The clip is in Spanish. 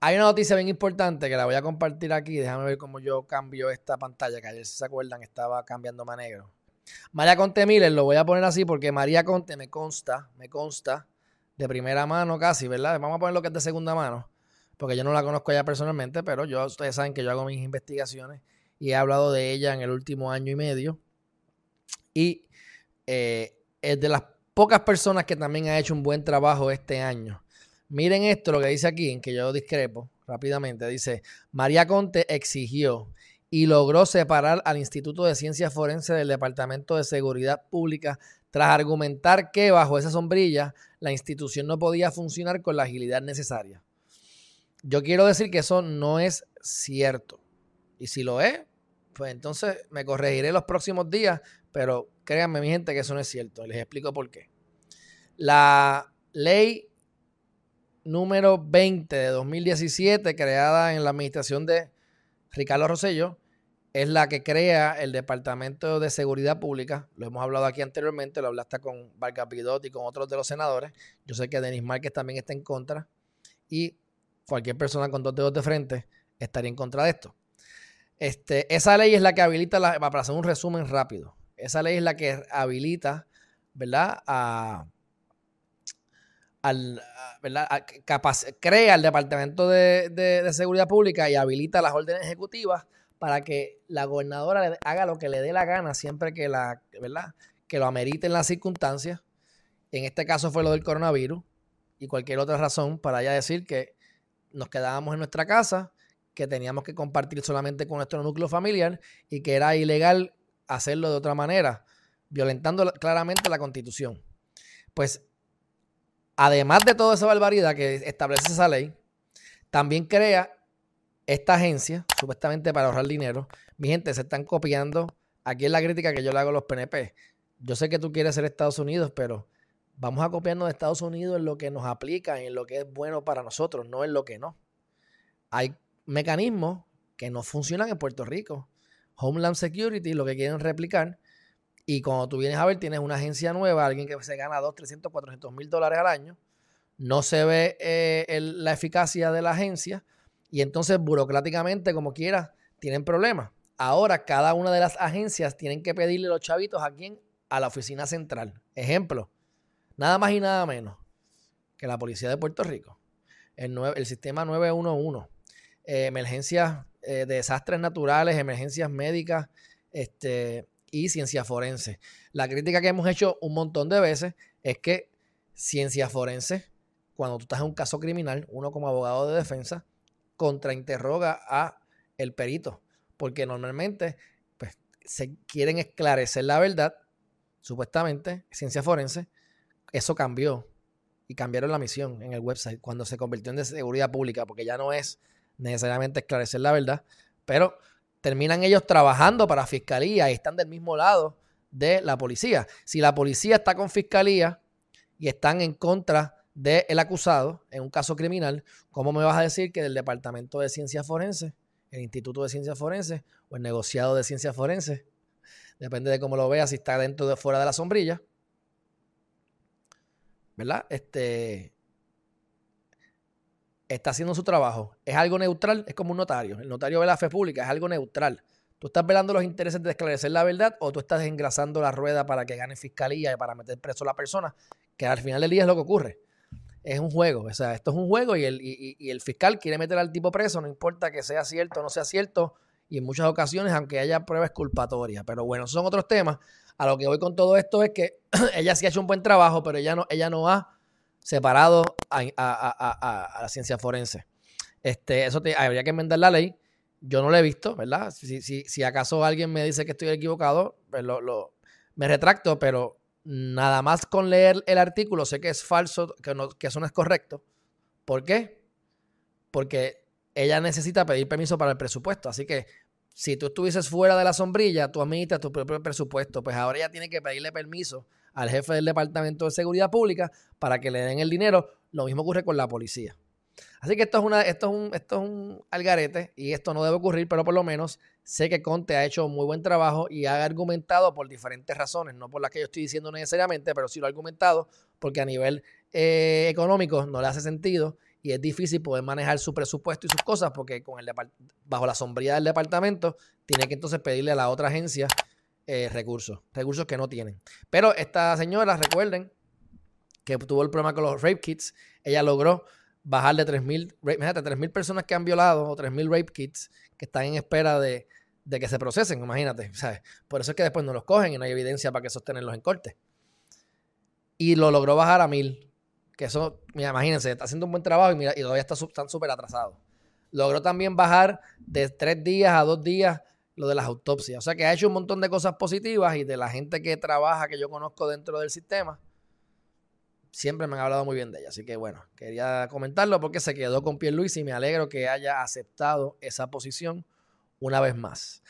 Hay una noticia bien importante que la voy a compartir aquí. Déjame ver cómo yo cambio esta pantalla, que ayer, si se acuerdan, estaba cambiando a negro. María Conte Miller, lo voy a poner así porque María Conte me consta, me consta de primera mano casi, ¿verdad? Vamos a poner lo que es de segunda mano, porque yo no la conozco ya personalmente, pero yo, ustedes saben que yo hago mis investigaciones y he hablado de ella en el último año y medio. Y eh, es de las pocas personas que también ha hecho un buen trabajo este año. Miren esto, lo que dice aquí, en que yo discrepo rápidamente. Dice, María Conte exigió y logró separar al Instituto de Ciencias Forenses del Departamento de Seguridad Pública tras argumentar que bajo esa sombrilla la institución no podía funcionar con la agilidad necesaria. Yo quiero decir que eso no es cierto. Y si lo es, pues entonces me corregiré los próximos días, pero créanme mi gente que eso no es cierto. Les explico por qué. La ley número 20 de 2017, creada en la administración de Ricardo Rosello, es la que crea el Departamento de Seguridad Pública. Lo hemos hablado aquí anteriormente, lo hablaste con Vargas Pidot y con otros de los senadores. Yo sé que Denis Márquez también está en contra. Y cualquier persona con dos dedos de frente estaría en contra de esto. Este, esa ley es la que habilita, para hacer un resumen rápido, esa ley es la que habilita, ¿verdad? A, al, crea el Departamento de, Seguridad Pública y habilita las órdenes ejecutivas para que la gobernadora haga lo que le dé la gana siempre que la, ¿verdad? Que lo ameriten las circunstancias. En este caso fue lo del coronavirus y cualquier otra razón para ella decir que nos quedábamos en nuestra casa, que teníamos que compartir solamente con nuestro núcleo familiar y que era ilegal hacerlo de otra manera, violentando claramente la constitución. Pues, además de toda esa barbaridad que establece esa ley, también crea esta agencia, supuestamente para ahorrar dinero. Mi gente, se están copiando. Aquí es la crítica que yo le hago a los PNP. Yo sé que tú quieres ser Estados Unidos, pero vamos a copiarnos de Estados Unidos en lo que nos aplica, en lo que es bueno para nosotros, no en lo que no. Hay mecanismos que no funcionan en Puerto Rico. Homeland Security, lo que quieren replicar. Y cuando tú vienes a ver, tienes una agencia nueva, alguien que se gana 2, 300, 400 mil dólares al año. No se ve eh, la eficacia de la agencia y entonces burocráticamente, como quiera, tienen problemas. Ahora cada una de las agencias tienen que pedirle los chavitos a quién? A la oficina central. Ejemplo, nada más y nada menos que la policía de Puerto Rico, el, el sistema 911, eh, emergencias eh, de desastres naturales, emergencias médicas este, y ciencia forense. La crítica que hemos hecho un montón de veces es que ciencia forense, cuando tú estás en un caso criminal, uno como abogado de defensa, contrainterroga a el perito, porque normalmente pues, se quieren esclarecer la verdad, supuestamente, ciencia forense, eso cambió y cambiaron la misión en el website cuando se convirtió en de seguridad pública, porque ya no es necesariamente esclarecer la verdad, pero terminan ellos trabajando para fiscalía y están del mismo lado de la policía. Si la policía está con fiscalía y están en contra del acusado en un caso criminal, ¿cómo me vas a decir que del Departamento de Ciencias Forenses, el Instituto de Ciencias Forenses o el negociado de Ciencias Forenses, depende de cómo lo veas, si está dentro o fuera de la sombrilla, ¿verdad? Este está haciendo su trabajo. Es algo neutral, es como un notario. El notario ve la fe pública, es algo neutral. ¿Tú estás velando los intereses de esclarecer la verdad o tú estás engrasando la rueda para que gane fiscalía y para meter preso a la persona? Que al final del día es lo que ocurre es un juego. O sea, esto es un juego y el, y, el fiscal quiere meter al tipo preso, no importa que sea cierto o no sea cierto, y en muchas ocasiones, aunque haya pruebas culpatorias. Pero bueno, son otros temas. A lo que voy con todo esto es que ella sí ha hecho un buen trabajo, pero ella no, ella no ha separado a, la ciencia forense. Este, eso habría que enmendar la ley. Yo no lo he visto, ¿verdad? Si, si, si acaso alguien me dice que estoy equivocado, pues lo, lo, me retracto, pero nada más con leer el artículo sé que es falso, que, no, que eso no es correcto. ¿Por qué? Porque ella necesita pedir permiso para el presupuesto. Así que si tú estuvieses fuera de la sombrilla, tú administras tu propio presupuesto. Pues ahora ella tiene que pedirle permiso al jefe del Departamento de Seguridad Pública para que le den el dinero. Lo mismo ocurre con la policía. Así que esto es, una, esto, es un, esto es un algarete y esto no debe ocurrir, pero por lo menos sé que Conte ha hecho muy buen trabajo y ha argumentado por diferentes razones, no por las que yo estoy diciendo necesariamente, pero sí lo ha argumentado porque a nivel eh, económico no le hace sentido y es difícil poder manejar su presupuesto y sus cosas porque con el bajo la sombría del departamento tiene que entonces pedirle a la otra agencia eh, recursos, recursos que no tienen. Pero esta señora, recuerden que tuvo el problema con los rape kits, ella logró bajar de 3.000, imagínate, 3.000 personas que han violado o 3.000 rape kits que están en espera de, de que se procesen, imagínate, ¿sabes? Por eso es que después no los cogen y no hay evidencia para que sostenerlos en corte. Y lo logró bajar a 1.000 que eso, mira, imagínense, está haciendo un buen trabajo y, mira, y todavía está, están súper atrasados. Logró también bajar de tres días a dos días lo de las autopsias. O sea que ha hecho un montón de cosas positivas y de la gente que trabaja, que yo conozco dentro del sistema, siempre me han hablado muy bien de ella. Así que bueno, quería comentarlo porque se quedó con Pierre Luis y me alegro que haya aceptado esa posición una vez más.